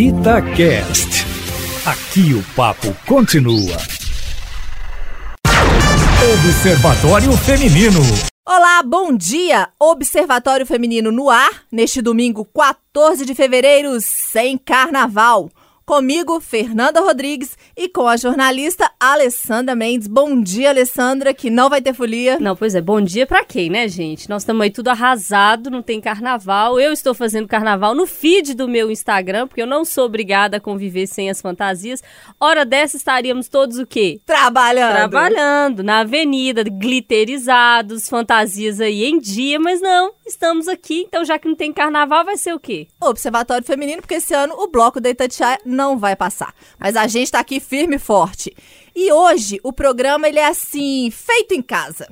Itacast. Aqui o papo continua. Observatório Feminino. Olá, bom dia! Observatório Feminino no ar, neste domingo 14 de fevereiro, sem carnaval. Comigo, Fernanda Rodrigues e com a jornalista Alessandra Mendes. Bom dia, Alessandra, que não vai ter folia. Não, pois é, bom dia pra quem, né, gente? Nós estamos aí tudo arrasado, não tem carnaval. Eu estou fazendo carnaval no feed do meu Instagram, porque eu não sou obrigada a conviver sem as fantasias. Hora dessa estaríamos todos o quê? Trabalhando. Trabalhando, na avenida, gliterizados, fantasias aí em dia, mas não, estamos aqui, então já que não tem carnaval, vai ser o quê? Observatório Feminino, porque esse ano o bloco da Itatiaia não vai passar. Mas a gente tá aqui firme e forte. E hoje o programa ele é assim, feito em casa.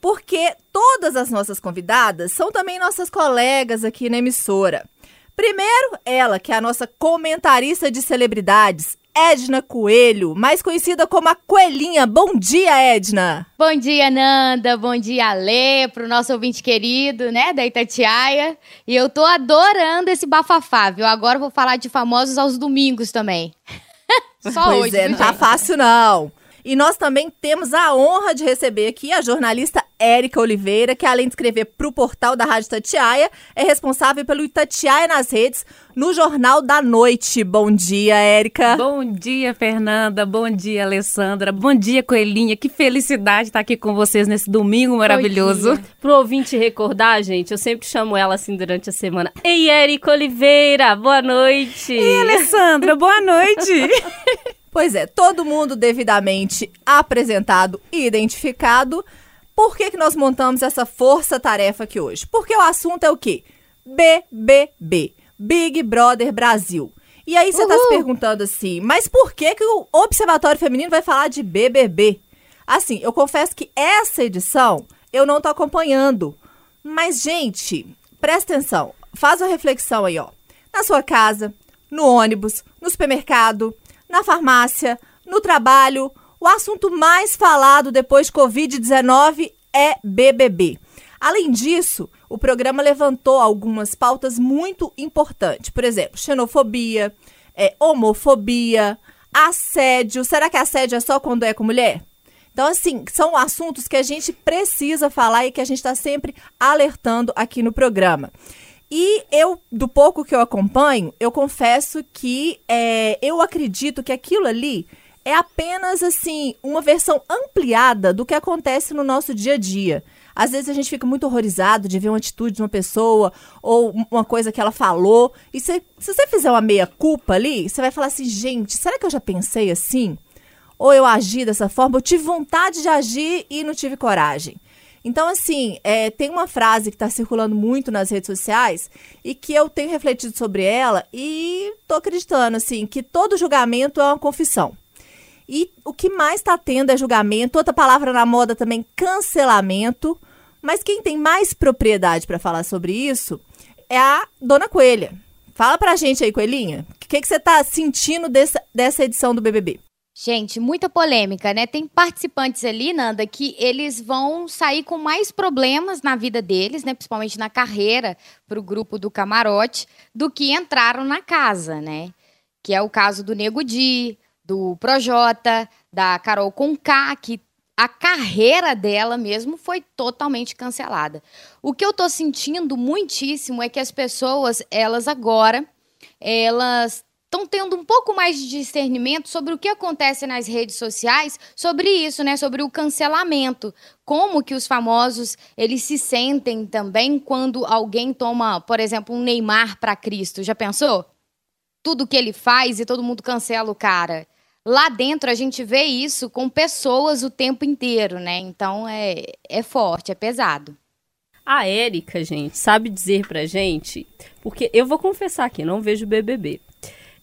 Porque todas as nossas convidadas são também nossas colegas aqui na emissora. Primeiro, ela, que é a nossa comentarista de celebridades, Edna Coelho, mais conhecida como a Coelhinha. Bom dia, Edna! Bom dia, Nanda. Bom dia, Lê, pro nosso ouvinte querido, né, da Itatiaia. E eu tô adorando esse bafafá, viu? Agora vou falar de famosos aos domingos também. Só pois hoje, é, não tá fácil não. E nós também temos a honra de receber aqui a jornalista Érica Oliveira, que além de escrever para o portal da Rádio Itatiaia, é responsável pelo Itatiaia nas redes, no Jornal da Noite. Bom dia, Érica. Bom dia, Fernanda. Bom dia, Alessandra. Bom dia, Coelhinha. Que felicidade estar aqui com vocês nesse domingo maravilhoso. Pro ouvinte recordar, gente, eu sempre chamo ela assim durante a semana. Ei, Érica Oliveira, boa noite! E Alessandra, boa noite. Pois é, todo mundo devidamente apresentado e identificado. Por que, que nós montamos essa força-tarefa aqui hoje? Porque o assunto é o quê? BBB. Big Brother Brasil. E aí você tá se perguntando assim, mas por que, que o Observatório Feminino vai falar de BBB? Assim, eu confesso que essa edição eu não tô acompanhando. Mas, gente, presta atenção. Faz uma reflexão aí, ó. Na sua casa, no ônibus, no supermercado, na farmácia, no trabalho, o assunto mais falado depois de Covid-19 é BBB. Além disso, o programa levantou algumas pautas muito importantes. Por exemplo, xenofobia, é, homofobia, assédio. Será que assédio é só quando é com mulher? Então, assim, são assuntos que a gente precisa falar e que a gente está sempre alertando aqui no programa. E eu, do pouco que eu acompanho, eu confesso que é, eu acredito que aquilo ali é apenas assim uma versão ampliada do que acontece no nosso dia a dia. Às vezes a gente fica muito horrorizado de ver uma atitude de uma pessoa ou uma coisa que ela falou. E se, se você fizer uma meia-culpa ali, você vai falar assim: gente, será que eu já pensei assim? Ou eu agi dessa forma? Eu tive vontade de agir e não tive coragem. Então, assim, é, tem uma frase que está circulando muito nas redes sociais e que eu tenho refletido sobre ela e tô acreditando, assim, que todo julgamento é uma confissão. E o que mais está tendo é julgamento, outra palavra na moda também, cancelamento. Mas quem tem mais propriedade para falar sobre isso é a Dona Coelha. Fala pra gente aí, Coelhinha, o que, que você tá sentindo dessa, dessa edição do BBB? Gente, muita polêmica, né? Tem participantes ali, Nanda, que eles vão sair com mais problemas na vida deles, né? Principalmente na carreira, pro grupo do camarote, do que entraram na casa, né? Que é o caso do Nego Di, do Projota, da Carol Conká, que a carreira dela mesmo foi totalmente cancelada. O que eu tô sentindo muitíssimo é que as pessoas, elas agora, elas estão tendo um pouco mais de discernimento sobre o que acontece nas redes sociais, sobre isso, né, sobre o cancelamento, como que os famosos eles se sentem também quando alguém toma, por exemplo, um Neymar para Cristo. Já pensou? Tudo que ele faz e todo mundo cancela o cara. Lá dentro a gente vê isso com pessoas o tempo inteiro, né? Então é, é forte, é pesado. A Érica, gente, sabe dizer pra gente, porque eu vou confessar aqui, não vejo BBB.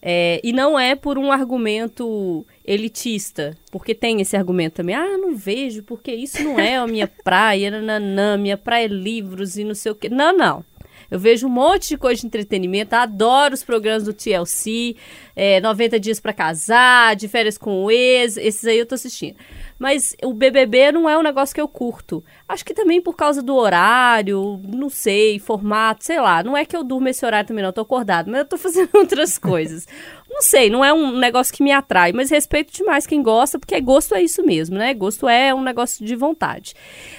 É, e não é por um argumento elitista, porque tem esse argumento também. Ah, não vejo, porque isso não é a minha praia, nananã, minha praia é livros e não sei o quê. Não, não. Eu vejo um monte de coisa de entretenimento, adoro os programas do TLC, é, 90 Dias para Casar, De Férias com o Ex, esses aí eu tô assistindo. Mas o BBB não é um negócio que eu curto. Acho que também por causa do horário, não sei, formato, sei lá. Não é que eu durmo esse horário também, não, eu tô acordado, mas eu tô fazendo outras coisas. Não sei, não é um negócio que me atrai, mas respeito demais quem gosta, porque gosto é isso mesmo, né? Gosto é um negócio de vontade.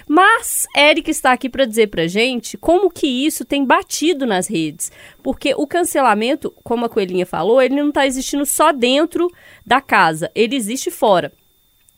Mas Eric está aqui para dizer pra gente como que isso tem batido nas redes. Porque o cancelamento, como a Coelhinha falou, ele não está existindo só dentro da casa, ele existe fora.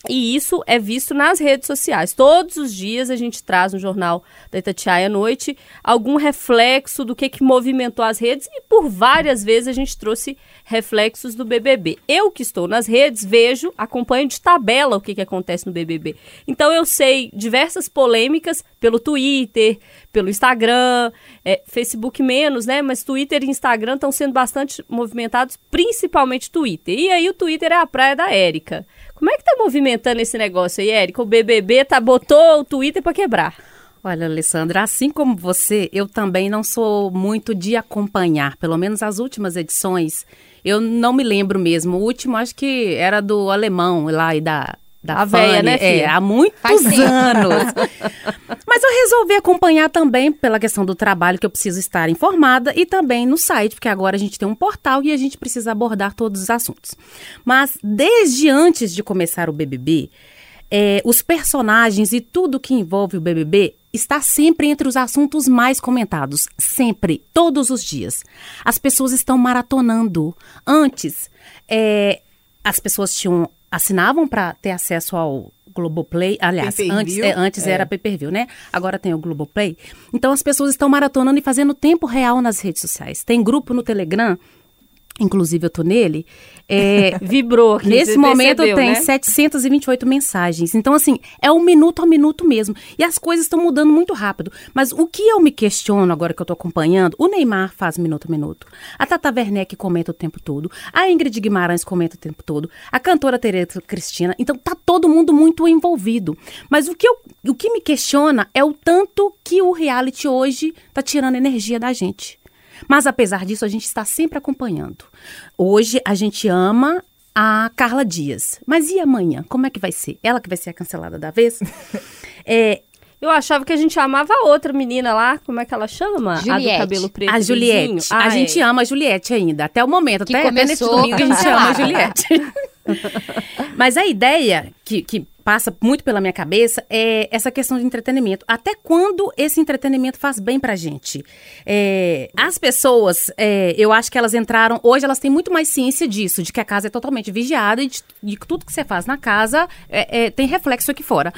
E isso é visto nas redes sociais. Todos os dias a gente traz no jornal da Itatiaia à noite algum reflexo do que, que movimentou as redes e por várias vezes a gente trouxe reflexos do BBB. Eu que estou nas redes vejo, acompanho de tabela o que, que acontece no BBB. Então eu sei diversas polêmicas pelo Twitter, pelo Instagram, é, Facebook menos, né? Mas Twitter e Instagram estão sendo bastante movimentados, principalmente Twitter. E aí o Twitter é a praia da Érica. Como é que tá movimentando esse negócio aí, Érica? O BBB tá, botou o Twitter para quebrar. Olha, Alessandra, assim como você, eu também não sou muito de acompanhar, pelo menos as últimas edições. Eu não me lembro mesmo. O último acho que era do alemão lá e da da a véia, né, filha? É, há muitos anos. Mas eu resolvi acompanhar também pela questão do trabalho que eu preciso estar informada e também no site, porque agora a gente tem um portal e a gente precisa abordar todos os assuntos. Mas desde antes de começar o BBB, é, os personagens e tudo que envolve o BBB está sempre entre os assuntos mais comentados, sempre, todos os dias. As pessoas estão maratonando. Antes, é, as pessoas tinham assinavam para ter acesso ao Globoplay. Aliás, antes, é, antes é. era pay-per-view, né? Agora tem o Globoplay. Então as pessoas estão maratonando e fazendo tempo real nas redes sociais. Tem grupo no Telegram inclusive eu tô nele, é, vibrou aqui. Nesse momento percebeu, tem né? 728 mensagens. Então, assim, é um minuto a minuto mesmo. E as coisas estão mudando muito rápido. Mas o que eu me questiono agora que eu tô acompanhando, o Neymar faz minuto a minuto. A Tata Werneck comenta o tempo todo. A Ingrid Guimarães comenta o tempo todo. A cantora Tereza Cristina. Então, tá todo mundo muito envolvido. Mas o que, eu, o que me questiona é o tanto que o reality hoje tá tirando energia da gente. Mas apesar disso, a gente está sempre acompanhando. Hoje a gente ama a Carla Dias. Mas e amanhã? Como é que vai ser? Ela que vai ser a cancelada da vez? é, eu achava que a gente amava a outra menina lá, como é que ela chama? Juliette. A do cabelo preto. a Juliette. Ah, a é. gente ama a Juliette ainda, até o momento. Que até, até nesse começou domingo a gente ama a. Juliette. Mas a ideia que, que passa muito pela minha cabeça é essa questão de entretenimento. Até quando esse entretenimento faz bem pra gente? É, as pessoas, é, eu acho que elas entraram. Hoje elas têm muito mais ciência disso, de que a casa é totalmente vigiada e de, que tudo que você faz na casa é, é, tem reflexo aqui fora.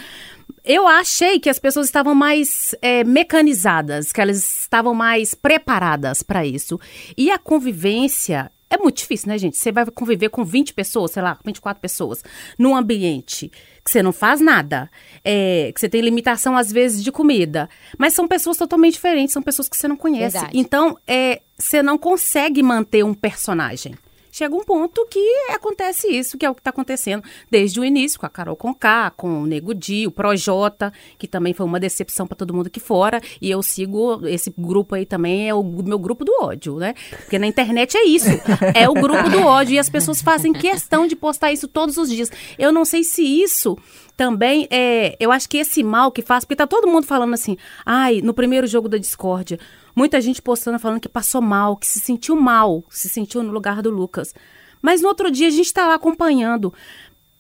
Eu achei que as pessoas estavam mais é, mecanizadas, que elas estavam mais preparadas para isso. E a convivência é muito difícil, né, gente? Você vai conviver com 20 pessoas, sei lá, 24 pessoas, num ambiente que você não faz nada, é, que você tem limitação, às vezes, de comida. Mas são pessoas totalmente diferentes, são pessoas que você não conhece. Verdade. Então, é, você não consegue manter um personagem. Chega um ponto que acontece isso, que é o que está acontecendo desde o início, com a Carol Conká, com o Nego Di, o Projota, que também foi uma decepção para todo mundo aqui fora. E eu sigo esse grupo aí também, é o meu grupo do ódio, né? Porque na internet é isso, é o grupo do ódio. E as pessoas fazem questão de postar isso todos os dias. Eu não sei se isso também é. Eu acho que esse mal que faz, porque tá todo mundo falando assim, ai, no primeiro jogo da discórdia, muita gente postando falando que passou mal, que se sentiu mal, se sentiu no lugar do Lucas. Mas no outro dia a gente tá lá acompanhando.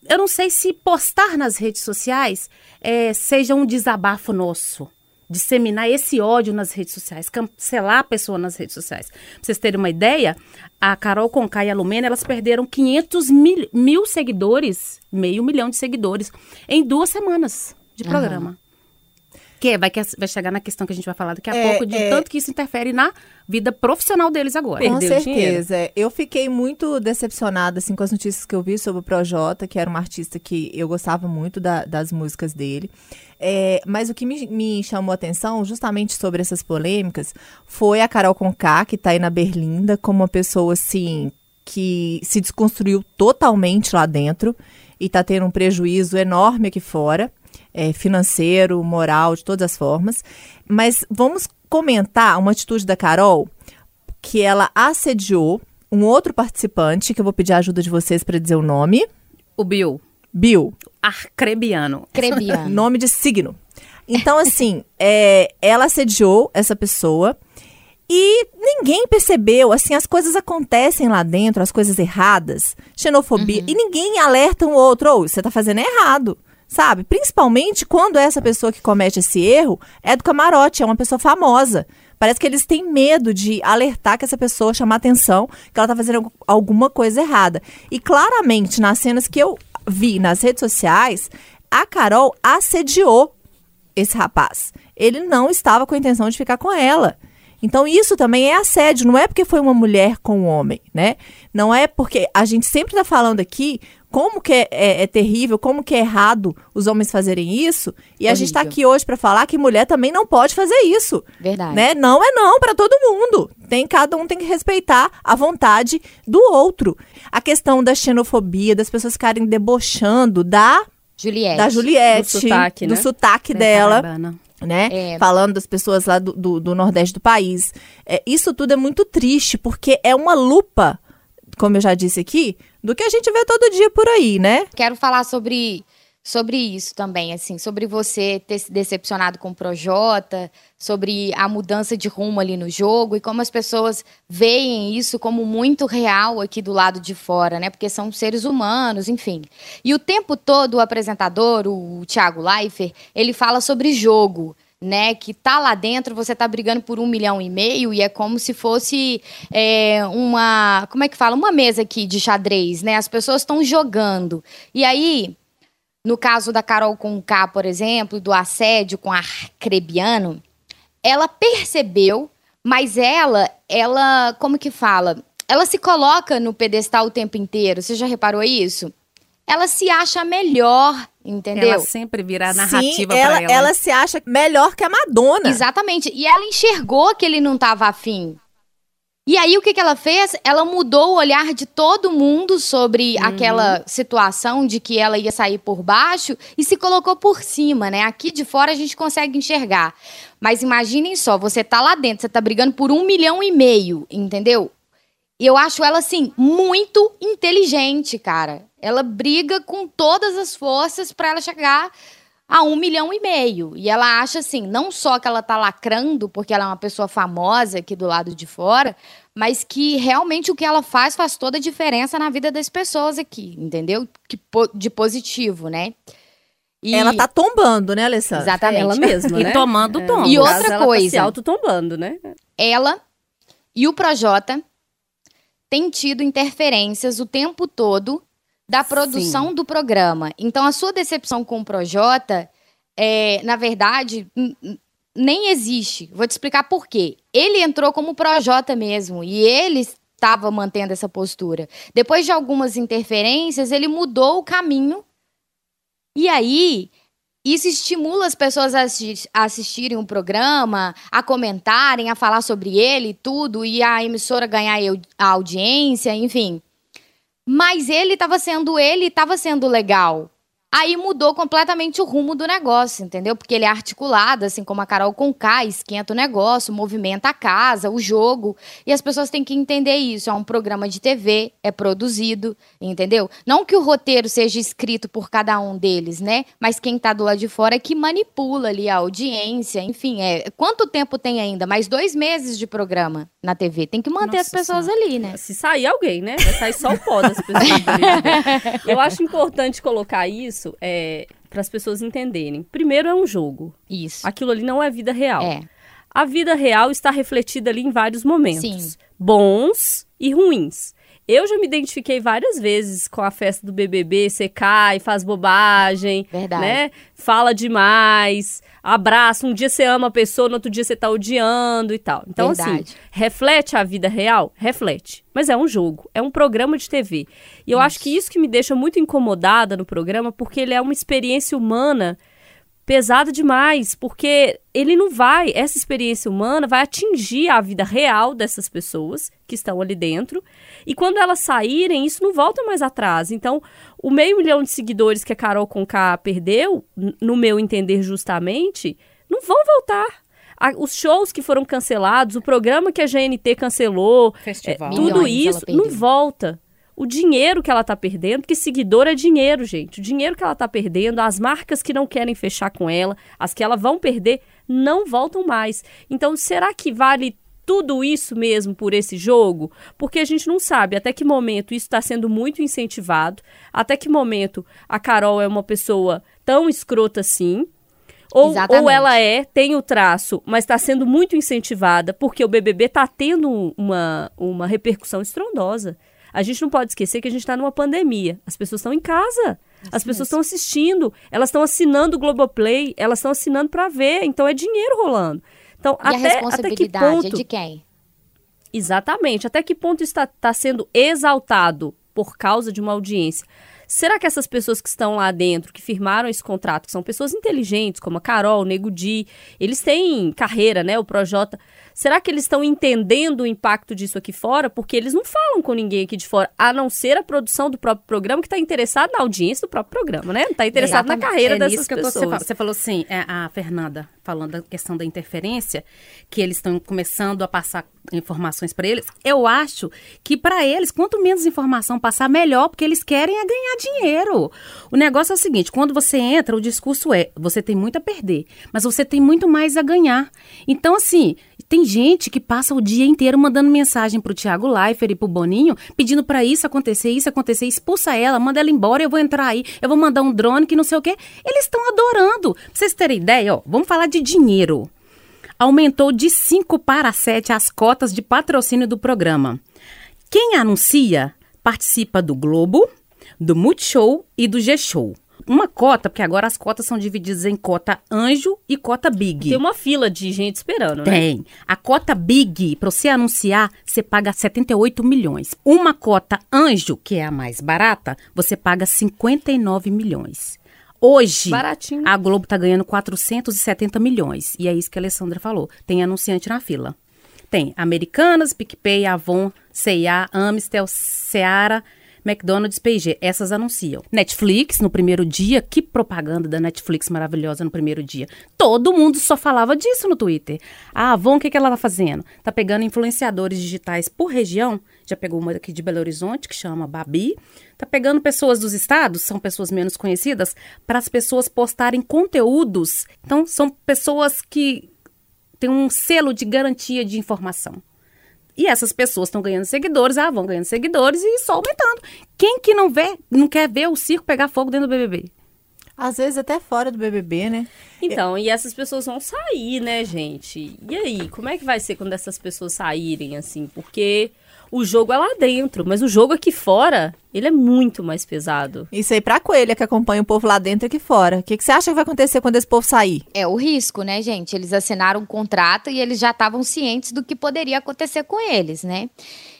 Eu não sei se postar nas redes sociais é, seja um desabafo nosso. Disseminar esse ódio nas redes sociais, cancelar a pessoa nas redes sociais. Pra vocês terem uma ideia, a Carol Conká e a Lumena, elas perderam 500 mil, mil seguidores, meio milhão de seguidores, em duas semanas de programa. Que vai, que vai chegar na questão que a gente vai falar daqui a É, pouco, de é. tanto que isso interfere na vida profissional deles agora. Com Perdeu certeza. Eu fiquei muito decepcionada assim, com as notícias que eu vi sobre o Projota, que era um artista que eu gostava muito da- das músicas dele. É, mas o que me, me chamou a atenção, justamente sobre essas polêmicas, foi a Carol Conká, que tá aí na Berlinda, como uma pessoa assim que se desconstruiu totalmente lá dentro e tá tendo um prejuízo enorme aqui fora, é, financeiro, moral, de todas as formas. Mas vamos comentar uma atitude da Carol que ela assediou um outro participante, que eu vou pedir a ajuda de vocês para dizer o nome. O Bill, Bill, arcrebiano. Crebiano. nome de signo. Então, assim, é, ela assediou essa pessoa e ninguém percebeu. Assim, as coisas acontecem lá dentro, as coisas erradas, xenofobia, e ninguém alerta um outro. Ou você tá fazendo errado. Sabe? Principalmente quando essa pessoa que comete esse erro é do camarote, é uma pessoa famosa. Parece que eles têm medo de alertar que essa pessoa, chamar atenção, que ela tá fazendo algu- alguma coisa errada. E claramente, nas cenas que eu vi nas redes sociais, a Carol assediou esse rapaz. Ele não estava com a intenção de ficar com ela. Então, isso também é assédio, não é porque foi uma mulher com um homem, né? Não é porque a gente sempre está falando aqui como que é, é- é terrível, como que é errado os homens fazerem isso, e a gente está Horrível. aqui hoje para falar que mulher também não pode fazer isso. Verdade. Né? Não é não para todo mundo. Tem cada um tem que respeitar a vontade do outro. A questão da xenofobia, das pessoas ficarem debochando da Juliette. da Juliette, Do sotaque, do né? sotaque dela né? É. Falando das pessoas lá do, do, do Nordeste do país. É, isso tudo é muito triste, porque é uma lupa, como eu já disse aqui, do que a gente vê todo dia por aí, né? Quero falar sobre, sobre isso também, assim, sobre você ter se decepcionado com o Projota, sobre a mudança de rumo ali no jogo e como as pessoas veem isso como muito real aqui do lado de fora, né? Porque são seres humanos, enfim. E o tempo todo o apresentador, o Thiago Leifert, ele fala sobre jogo. Né, que tá lá dentro, você tá brigando por um milhão e meio e é como se fosse é, uma. Como é que fala? Uma mesa aqui de xadrez, né? As pessoas estão jogando. E aí, no caso da Carol com K, por exemplo, do assédio com Arcrebiano, ela percebeu, mas ela, ela, como que fala? Ela se coloca no pedestal o tempo inteiro. Você já reparou isso? Ela se acha melhor, entendeu? Ela sempre vira a narrativa Sim, ela, pra ela. ela se acha melhor que a Madonna. Exatamente. E ela enxergou que ele não estava afim. E aí, o que, que ela fez? Ela mudou o olhar de todo mundo sobre aquela situação de que ela ia sair por baixo e se colocou por cima, né? Aqui de fora a gente consegue enxergar. Mas imaginem só, você tá lá dentro, você tá brigando por um milhão e meio, entendeu? E eu acho ela, assim, muito inteligente, cara. Ela briga com todas as forças pra ela chegar a um milhão e meio. E ela acha assim, não só que ela tá lacrando, porque ela é uma pessoa famosa aqui do lado de fora, mas que realmente o que ela faz faz toda a diferença na vida das pessoas aqui, entendeu? Que, po- de positivo, né? E- Ela tá tombando, né, Alessandra? Exatamente. Ela mesma, E né? tomando tom. E No outra caso, ela Tá coisa. se autotombando, né? ela e o Projota têm tido interferências o tempo todo da produção do programa. Então, a sua decepção com o Projota, é, na verdade, nem existe. Vou te explicar por quê. Ele entrou como Projota mesmo e ele estava mantendo essa postura. Depois de algumas interferências, ele mudou o caminho. E aí, isso estimula as pessoas a, assi- a assistirem o programa, a comentarem, a falar sobre ele e tudo, e a emissora ganhar a audiência, enfim. Mas ele estava sendo ele e estava sendo legal. Aí mudou completamente o rumo do negócio, entendeu? Porque ele é articulado, assim como a Carol Conká, esquenta o negócio, movimenta a casa, o jogo. E as pessoas têm que entender isso. É um programa de TV, é produzido, entendeu? Não que o roteiro seja escrito por cada um deles, né? Mas quem tá do lado de fora é que manipula ali a audiência, enfim. É... Quanto tempo tem ainda? Mais dois meses de programa na TV. Tem que manter as Nossa pessoas ali, né? Se sair alguém, né? Vai sair só o pó das pessoas. ali. Eu acho importante colocar isso é, para as pessoas entenderem. Primeiro, é um jogo. Isso. Aquilo ali não é vida real. É. A vida real está refletida ali em vários momentos. Sim. Bons e ruins. Eu já me identifiquei várias vezes com a festa do BBB, você cai, faz bobagem, Verdade. né? Fala demais, abraça, um dia você ama a pessoa, no outro dia você tá odiando e tal. Então, assim, Verdade. reflete a vida real? Reflete. Mas é um jogo, é um programa de TV. E eu acho que isso que me deixa muito incomodada no programa, porque ele é uma experiência humana pesada demais, porque ele não vai, essa experiência humana vai atingir a vida real dessas pessoas que estão ali dentro, e quando elas saírem, isso não volta mais atrás. Então, o meio milhão de seguidores que a Carol Conká perdeu, no meu entender justamente, não vão voltar. a- os shows que foram cancelados, o programa que a GNT cancelou, é, tudo isso não volta. O dinheiro que ela tá perdendo, porque seguidor é dinheiro, gente. O dinheiro que ela tá perdendo, as marcas que não querem fechar com ela, as que ela vão perder, não voltam mais. Então, será que vale tudo isso mesmo por esse jogo? Porque a gente não sabe até que momento isso está sendo muito incentivado, até que momento a Carol é uma pessoa tão escrota assim. Ou, Exatamente. ou ela é, tem o traço, mas está sendo muito incentivada porque o BBB está tendo uma, uma repercussão estrondosa. A gente não pode esquecer que a gente está numa pandemia. As pessoas estão em casa. As pessoas estão assistindo. Elas estão assinando o Globoplay. Elas estão assinando para ver. Então é dinheiro rolando. Então, E a até, até que responsabilidade é ponto. de quem? Exatamente. Até que ponto está, está sendo exaltado por causa de uma audiência? Será que essas pessoas que estão lá dentro, que firmaram esse contrato, que são pessoas inteligentes, como a Carol, o Nego Di, eles têm carreira, né? O Projota. Será que eles estão entendendo o impacto disso aqui fora? Porque eles não falam com ninguém aqui de fora, a não ser a produção do próprio programa, que está interessado na audiência do próprio programa, né? Está interessado na carreira é dessas eu tô- pessoas. você, fa- você falou assim, é, a Fernanda falando da questão da interferência, que eles estão começando a passar informações para eles. Eu acho que para eles, quanto menos informação passar, melhor, porque eles querem é ganhar dinheiro. O negócio é o seguinte, quando você entra, o discurso é, você tem muito a perder, mas você tem muito mais a ganhar. Então, assim, tem gente que passa o dia inteiro mandando mensagem pro Thiago Leifert e pro Boninho, pedindo pra isso acontecer, isso acontecer, expulsa ela, manda ela embora, eu vou entrar aí, eu vou mandar um drone que não sei o quê. Eles estão adorando. Pra vocês terem ideia, ó, vamos falar de dinheiro. Aumentou de 5 para 7 as cotas de patrocínio do programa. Quem anuncia participa do Globo, do Multishow e do G-Show. Uma cota, porque agora as cotas são divididas em cota anjo e cota big. Tem uma fila de gente esperando, né? Tem. A cota Big, para você anunciar, você paga 78 milhões. Uma cota Anjo, que é a mais barata, você paga 59 milhões. Hoje, Baratinho. a Globo tá ganhando 470 milhões. E é isso que a Alessandra falou. Tem anunciante na fila. Tem Americanas, PicPay, Avon, C&A, Amistel, Seara, McDonald's, P&G. Essas anunciam. Netflix, no primeiro dia. Que propaganda da Netflix maravilhosa no primeiro dia. Todo mundo só falava disso no Twitter. A Avon, o que, que ela tá fazendo? Tá pegando influenciadores digitais por região. Já pegou uma aqui de Belo Horizonte, que chama Babi. Tá pegando pessoas dos estados, são pessoas menos conhecidas, para as pessoas postarem conteúdos. Então, são pessoas que têm um selo de garantia de informação. E essas pessoas estão ganhando seguidores, ah, vão ganhando seguidores e só aumentando. Quem que não vê, não quer ver o circo pegar fogo dentro do BBB? Às vezes até fora do BBB, né? Então, e essas pessoas vão sair, né, gente? E aí, como é que vai ser quando essas pessoas saírem, assim? Porque o jogo é lá dentro, mas o jogo aqui fora, ele é muito mais pesado. Isso aí pra coelha que acompanha o povo lá dentro e aqui fora. O que, que você acha que vai acontecer quando esse povo sair? É o risco, né, gente? Eles assinaram um contrato e eles já estavam cientes do que poderia acontecer com eles, né?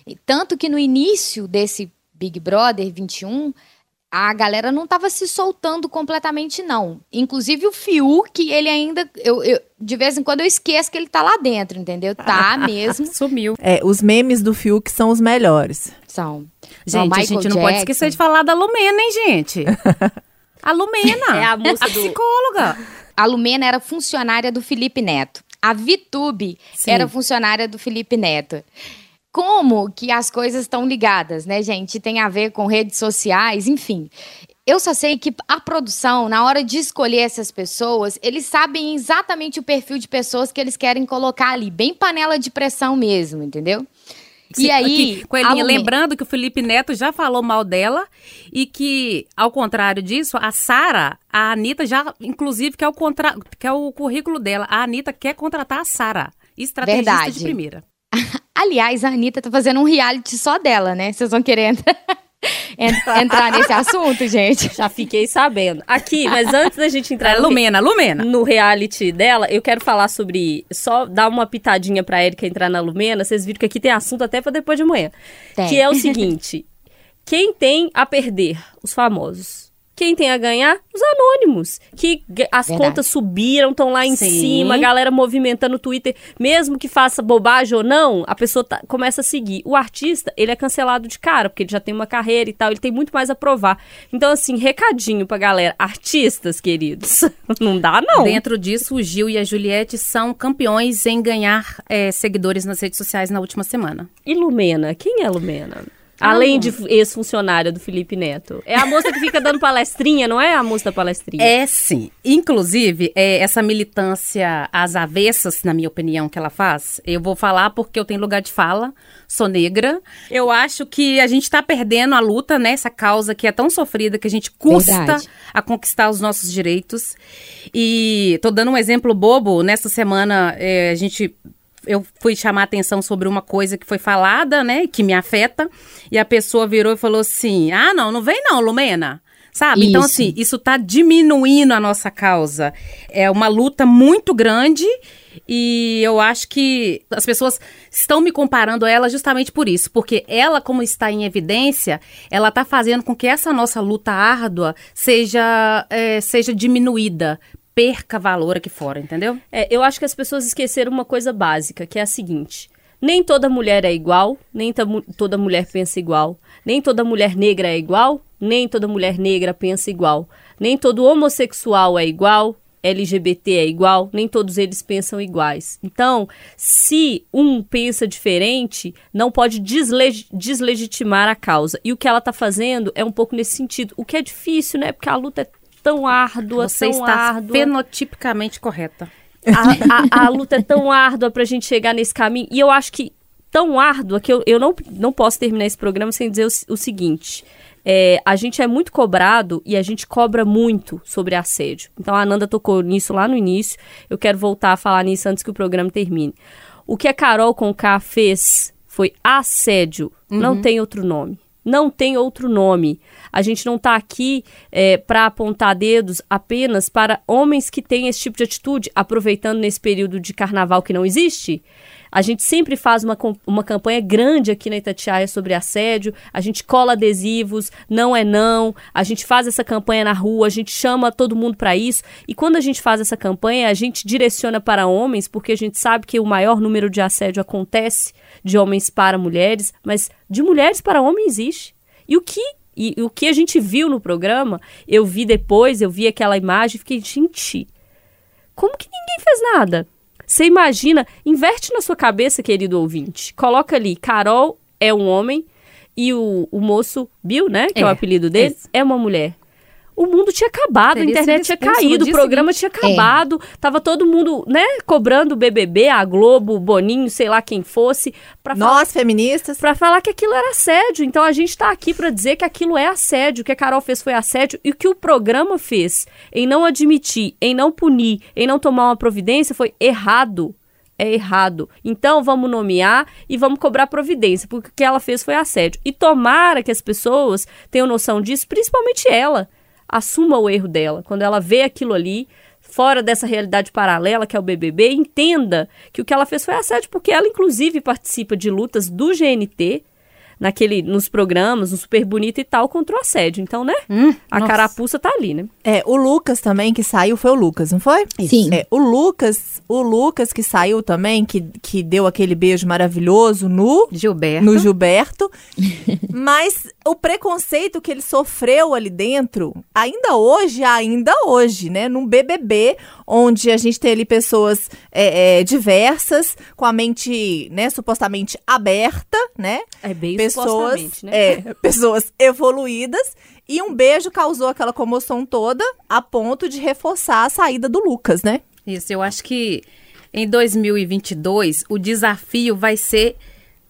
E tanto que no início desse Big Brother 21, a galera não estava se soltando completamente, não. Inclusive o Fiuk, ele ainda. Eu, eu- de vez em quando eu esqueço que ele tá lá dentro, entendeu? Tá mesmo. Sumiu. É, os memes do Fiuk são os melhores. São. Gente, a gente não pode esquecer de falar da Lumena, hein, gente? A Lumena. É a moça do- psicóloga. A Lumena era funcionária do Felipe Neto. A Vitube Sim. era funcionária do Felipe Neto. Como que as coisas estão ligadas, né, gente? Tem a ver com redes sociais, enfim. Eu só sei que a produção, na hora de escolher essas pessoas, eles sabem exatamente o perfil de pessoas que eles querem colocar ali, bem panela de pressão mesmo, entendeu? E Sim, aí, aqui, Coelhinha, lembrando que o Felipe Neto já falou mal dela e que, ao contrário disso, a Sara, a Anitta já, inclusive, que é o, contra... que é o currículo dela, a Anitta quer contratar a Sara, estrategista Verdade. de primeira. Aliás, a Anitta tá fazendo um reality só dela, né? Vocês vão querer entrar, en- entrar nesse assunto, gente? Já fiquei sabendo. Aqui, mas antes da gente entrar É, no, Lumena, Lumena. no reality dela, eu quero falar sobre. Só dar uma pitadinha pra Erika entrar na Lumena. Vocês viram que aqui tem assunto até pra depois de amanhã. Tem. Que é o seguinte: quem tem a perder? Os famosos. Quem tem a ganhar? Os anônimos. Que as Verdade. contas subiram, estão lá em Sim. cima, a galera movimentando o Twitter. Mesmo que faça bobagem ou não, a pessoa tá- começa a seguir. O artista, ele é cancelado de cara, porque ele já tem uma carreira e tal, ele tem muito mais a provar. Então, assim, recadinho pra galera. Artistas, queridos, não dá não. Dentro disso, o Gil e a Juliette são campeões em ganhar é, seguidores nas redes sociais na última semana. E Lumena? Quem é Lumena? Ah, Além de ex-funcionária do Felipe Neto. É a moça que fica dando palestrinha, não é a moça da palestrinha? É sim. Inclusive, é, essa militância às avessas, na minha opinião, que ela faz, eu vou falar porque eu tenho lugar de fala, sou negra. Eu acho que a gente está perdendo a luta, né? Essa causa que é tão sofrida, que a gente custa Verdade. a conquistar os nossos direitos. E tô dando um exemplo bobo. Nessa semana, é, a gente eu fui chamar atenção sobre uma coisa que foi falada, né, que me afeta, e a pessoa virou e falou assim: "Ah, não, não vem não, Lumena". Sabe? Então Isso. assim, isso tá diminuindo a nossa causa. É uma luta muito grande e eu acho que as pessoas estão me comparando a ela justamente por isso, porque ela como está em evidência, ela tá fazendo com que essa nossa luta árdua seja é, seja diminuída, perca valor aqui fora, entendeu? É, eu acho que as pessoas esqueceram uma coisa básica, que é a seguinte: nem toda mulher é igual, nem toda mulher pensa igual, nem toda mulher negra é igual, nem toda mulher negra pensa igual, nem todo homossexual é igual, LGBT é igual, nem todos eles pensam iguais. Então, se um pensa diferente, não pode desleg- deslegitimar a causa. E o que ela está fazendo é um pouco nesse sentido, o que é difícil, né? Porque a luta é tão árdua, Você tão está árdua fenotipicamente correta. a, a- a luta é tão árdua pra gente chegar nesse caminho. E eu acho que tão árdua que eu, eu não, não posso terminar esse programa sem dizer o, o seguinte. É, a gente é muito cobrado e a gente cobra muito sobre assédio. Então a Ananda tocou nisso lá no início. Eu quero voltar a falar nisso antes que o programa termine. O que a Carol Conká fez foi assédio. Não tem outro nome. Não tem outro nome. A gente não está aqui para apontar dedos apenas para homens que têm esse tipo de atitude, aproveitando nesse período de carnaval que não existe. A gente sempre faz uma, uma campanha grande aqui na Itatiaia sobre assédio, a gente cola adesivos, não é não, a gente faz essa campanha na rua, a gente chama todo mundo para isso. E quando a gente faz essa campanha, a gente direciona para homens, porque a gente sabe que o maior número de assédio acontece de homens para mulheres, mas de mulheres para homens existe. E o que e, e o que a gente viu no programa, eu vi depois, eu vi aquela imagem e fiquei, gente, como que ninguém fez nada? Você imagina, inverte na sua cabeça, querido ouvinte. Coloca ali, Carol é um homem e o, o moço Bill, né, que é, o É, apelido dele, esse. é uma mulher. O mundo tinha acabado, a Teria internet sido tinha caído, o programa tinha acabado, tava todo mundo, né, cobrando o BBB, a Globo, o Boninho, sei lá quem fosse, falar Nós, feministas. Pra falar que aquilo era assédio. Então a gente tá aqui pra dizer que aquilo é assédio, o que a Carol fez foi assédio e o que o programa fez em não admitir, em não punir, em não tomar uma providência foi errado. É errado. Então vamos nomear e vamos cobrar providência, porque o que ela fez foi assédio. E tomara que as pessoas tenham noção disso, principalmente ela. Assuma o erro dela. Quando ela vê aquilo ali, fora dessa realidade paralela que é o BBB, entenda que o que ela fez foi assédio, porque ela inclusive participa de lutas do GNT, naquele, nos programas, no Super Bonito e tal, contra o assédio. Então, né? a nossa. carapuça tá ali, né? É, o Lucas também que saiu foi o Lucas, não foi? Sim. É, o Lucas, o Lucas que saiu também, que, que deu aquele beijo maravilhoso no Gilberto. no Gilberto. Mas o preconceito que ele sofreu ali dentro, ainda hoje, ainda hoje, né? Num BBB, onde a gente tem ali pessoas é, é, diversas, com a mente, né, supostamente aberta, né? É bem pessoas, né? é, pessoas evoluídas. E um beijo causou aquela comoção toda a ponto de reforçar a saída do Lucas, né? Isso, eu acho que em 2022 o desafio vai ser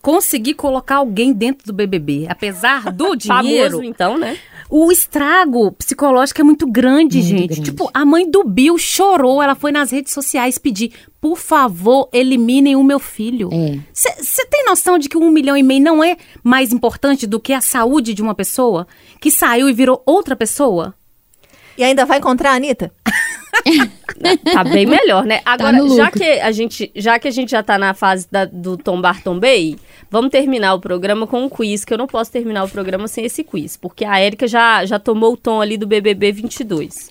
conseguir colocar alguém dentro do BBB. Apesar do dinheiro, Famoso, então, né? O estrago psicológico é muito grande, Muito gente. grande. Tipo, a mãe do Bill chorou, ela foi nas redes sociais pedir, por favor, eliminem o meu filho. É. Você tem noção de que um milhão e meio não é mais importante do que a saúde de uma pessoa que saiu e virou outra pessoa? E ainda vai encontrar a Anitta? Tá bem melhor, né? Agora, no já, que a gente, já que a gente já tá na fase da- do tombar tombei, vamos terminar o programa com um quiz, que eu não posso terminar o programa sem esse quiz, porque a Érica já, já tomou o tom ali do BBB 22.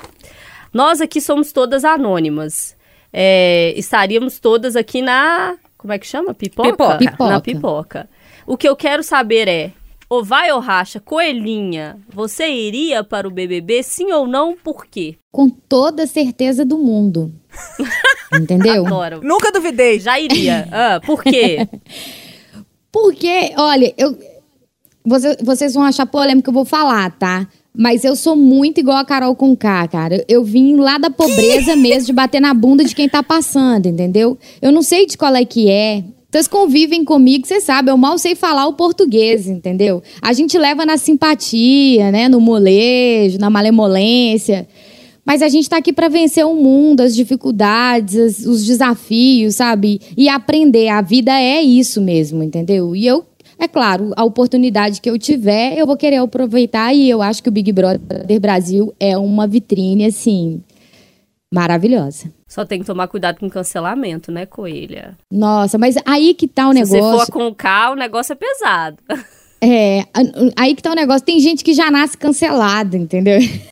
Nós aqui somos todas anônimas. É, estaríamos todas aqui na... Como é que chama? Pipoca. Pipoca. Na pipoca. O que eu quero saber é, ou vai ou racha, coelhinha, você iria para o BBB, sim ou não, por quê? Com toda certeza do mundo. Entendeu? Adoro. Nunca duvidei. Já iria. Ah, por quê? Porque, olha, eu, você- vocês vão achar polêmico que eu vou falar, tá? Mas eu sou muito igual a Carol com K, cara. Eu vim lá da pobreza mesmo, de bater na bunda de quem tá passando, entendeu? Eu não sei de qual é que é. Vocês convivem comigo, vocês sabem, eu mal sei falar o português, entendeu? A gente leva na simpatia, né? No molejo, na malemolência. Mas a gente tá aqui para vencer o mundo, as dificuldades, as- os desafios, sabe? E aprender. A vida é isso mesmo, entendeu? E eu, é claro, a oportunidade que eu tiver, eu vou querer aproveitar. E eu acho que o Big Brother Brasil é uma vitrine, assim, maravilhosa. Só tem que tomar cuidado com cancelamento, né, Coelha? Nossa, mas aí que tá o Se negócio. for com K, o negócio é pesado. É, aí que tá o negócio. Tem gente que já nasce cancelada, entendeu?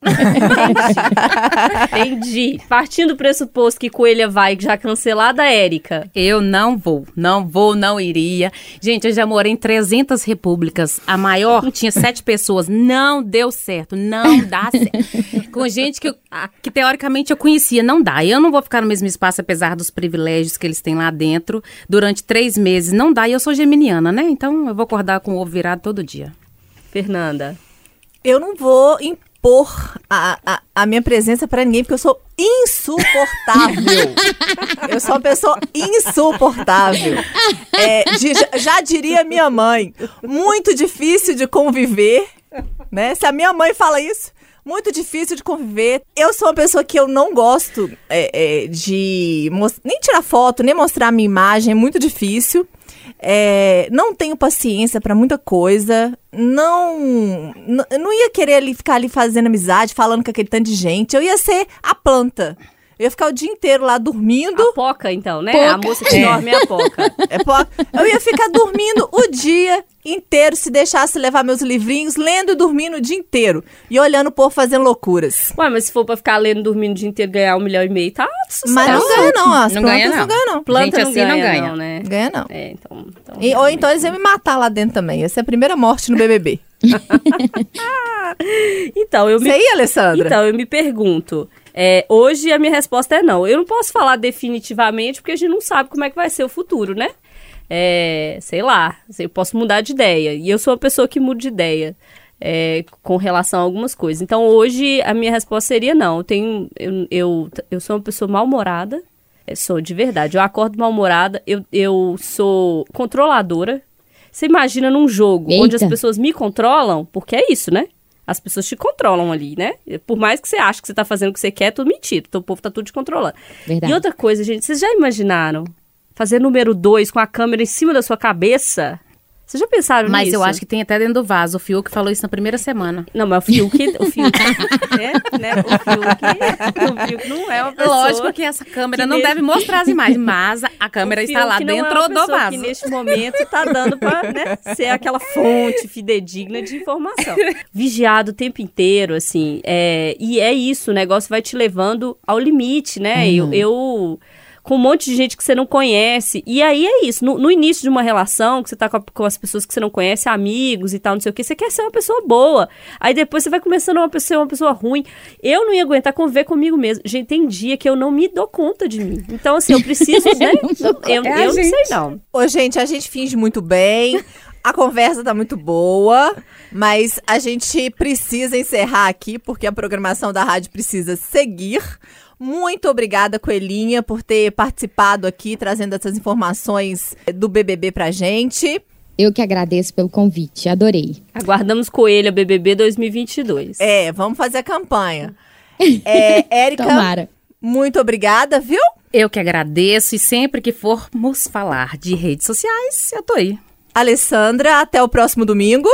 Entendi. Partindo do pressuposto que Coelha vai já cancelada, Érica. Eu não vou, não vou, não iria. Gente, eu já morei em 300 repúblicas. A maior tinha sete pessoas. Não deu certo, não dá certo. Com gente que, eu- que teoricamente eu conhecia, não dá. Eu não vou ficar no mesmo espaço, apesar dos privilégios que eles têm lá dentro, durante três meses. Não dá. E eu sou geminiana, né? Então eu vou acordar com o ovo virado todo dia. Fernanda. Eu não vou impor a, a, a minha presença pra ninguém, porque eu sou insuportável. eu sou uma pessoa insuportável. É, de- já- diria minha mãe, muito difícil de conviver, né? Se a minha mãe fala isso, muito difícil de conviver. Eu sou uma pessoa que eu não gosto é, é, de nem tirar foto, nem mostrar a minha imagem, é muito difícil. É, não tenho paciência pra muita coisa. Não, não ia querer ali, ficar ali fazendo amizade, falando com aquele tanto de gente. Eu ia ser a planta. Eu ia ficar o dia inteiro lá dormindo. A Poca, então, né? Poca. A moça que dorme é a Poca. É, pô, eu ia ficar dormindo o dia inteiro se deixasse levar meus livrinhos, lendo e dormindo o dia inteiro. E olhando o povo fazendo loucuras. Ué, mas se for pra ficar lendo, dormindo o dia inteiro, ganhar um milhão e meio, tá sucesso. Mas não ganha, não. As Não plantas ganha, não não. ganham, não. Planta Gente não, assim ganha, não ganha. não, né? Ganha, não. É, então... então E- ou então eles iam me matar lá dentro também. Essa é a primeira morte no BBB. Então, eu me Você ia, Alessandra? Então, eu me pergunto. É, hoje a minha resposta é não. Eu não posso falar definitivamente porque a gente não sabe como é que vai ser o futuro, né? É, sei lá, eu posso mudar de ideia. E eu sou uma pessoa que muda de ideia é, com relação a algumas coisas. Então, hoje a minha resposta seria não. Eu, tenho, eu, eu, eu sou uma pessoa mal-humorada. É, sou de verdade. Eu acordo mal-humorada. Eu, eu sou controladora. Você imagina num jogo onde as Eita. pessoas me controlam, porque é isso, né? As pessoas te controlam ali, né? Por mais que você ache que você tá fazendo o que você quer, é tudo mentira. Então o povo tá tudo te controlando. Verdade. E outra coisa, gente, vocês já imaginaram fazer número dois com a câmera em cima da sua cabeça? Vocês já pensaram Mas nisso? eu acho que tem até dentro do vaso. O Fiuk falou isso na primeira semana. Não, mas o Fiuk, o Fiuk, é, né? O Fiuk, o Fiuk não é uma pessoa... Lógico que essa câmera que não nesse- deve mostrar as imagens, mas a câmera está lá é dentro uma do vaso. que neste momento tá dando pra né, ser aquela fonte fidedigna de informação. Vigiado o tempo inteiro, assim. é, e é isso, o negócio vai te levando ao limite, né? Eu, eu- Com um monte de gente que você não conhece. E aí é isso. No, no início de uma relação, que você tá com, a- com as pessoas que você não conhece, amigos e tal, não sei o que, você quer ser uma pessoa boa. Aí depois você vai começando a ser uma pessoa ruim. Eu não ia aguentar conviver comigo mesmo. Gente, tem dia que eu não me dou conta de mim. Então, assim, eu preciso, né? Eu, É a eu não sei, não. Ô, gente, a gente finge muito bem. A conversa tá muito boa, mas a gente precisa encerrar aqui porque a programação da rádio precisa seguir. Muito obrigada, Coelhinha, por ter participado aqui, trazendo essas informações do BBB pra gente. Eu que agradeço pelo convite, adorei. Aguardamos Coelha BBB 2022. É, vamos fazer a campanha. É, Érica, Tomara. muito obrigada, viu? Eu que agradeço e sempre que formos falar de redes sociais, eu tô aí. Alessandra, até o próximo domingo.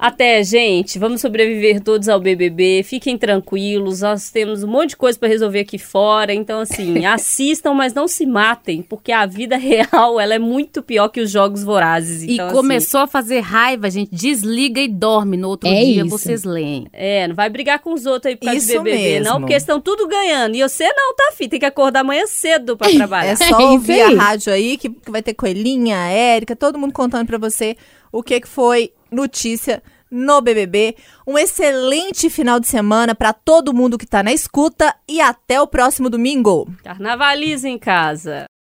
Até, gente. Vamos sobreviver todos ao BBB. Fiquem tranquilos. Nós temos um monte de coisa para resolver aqui fora. Então, assim, assistam, mas não se matem, porque a vida real ela é muito pior que os jogos vorazes. Então, e assim, começou a fazer raiva, gente. Desliga e dorme. No outro É dia isso. vocês leem. É, não vai brigar com os outros aí por causa Isso de BBB, não, mesmo. porque estão tudo ganhando. E você não, tá, filho? Tem que acordar amanhã cedo pra trabalhar. É É só isso ouvir aí. a rádio aí, que, vai ter Coelhinha, a Érica, todo mundo contando pra você o que, foi notícia no BBB. Um excelente final de semana pra todo mundo que tá na escuta e até o próximo domingo. Carnavaliza em casa.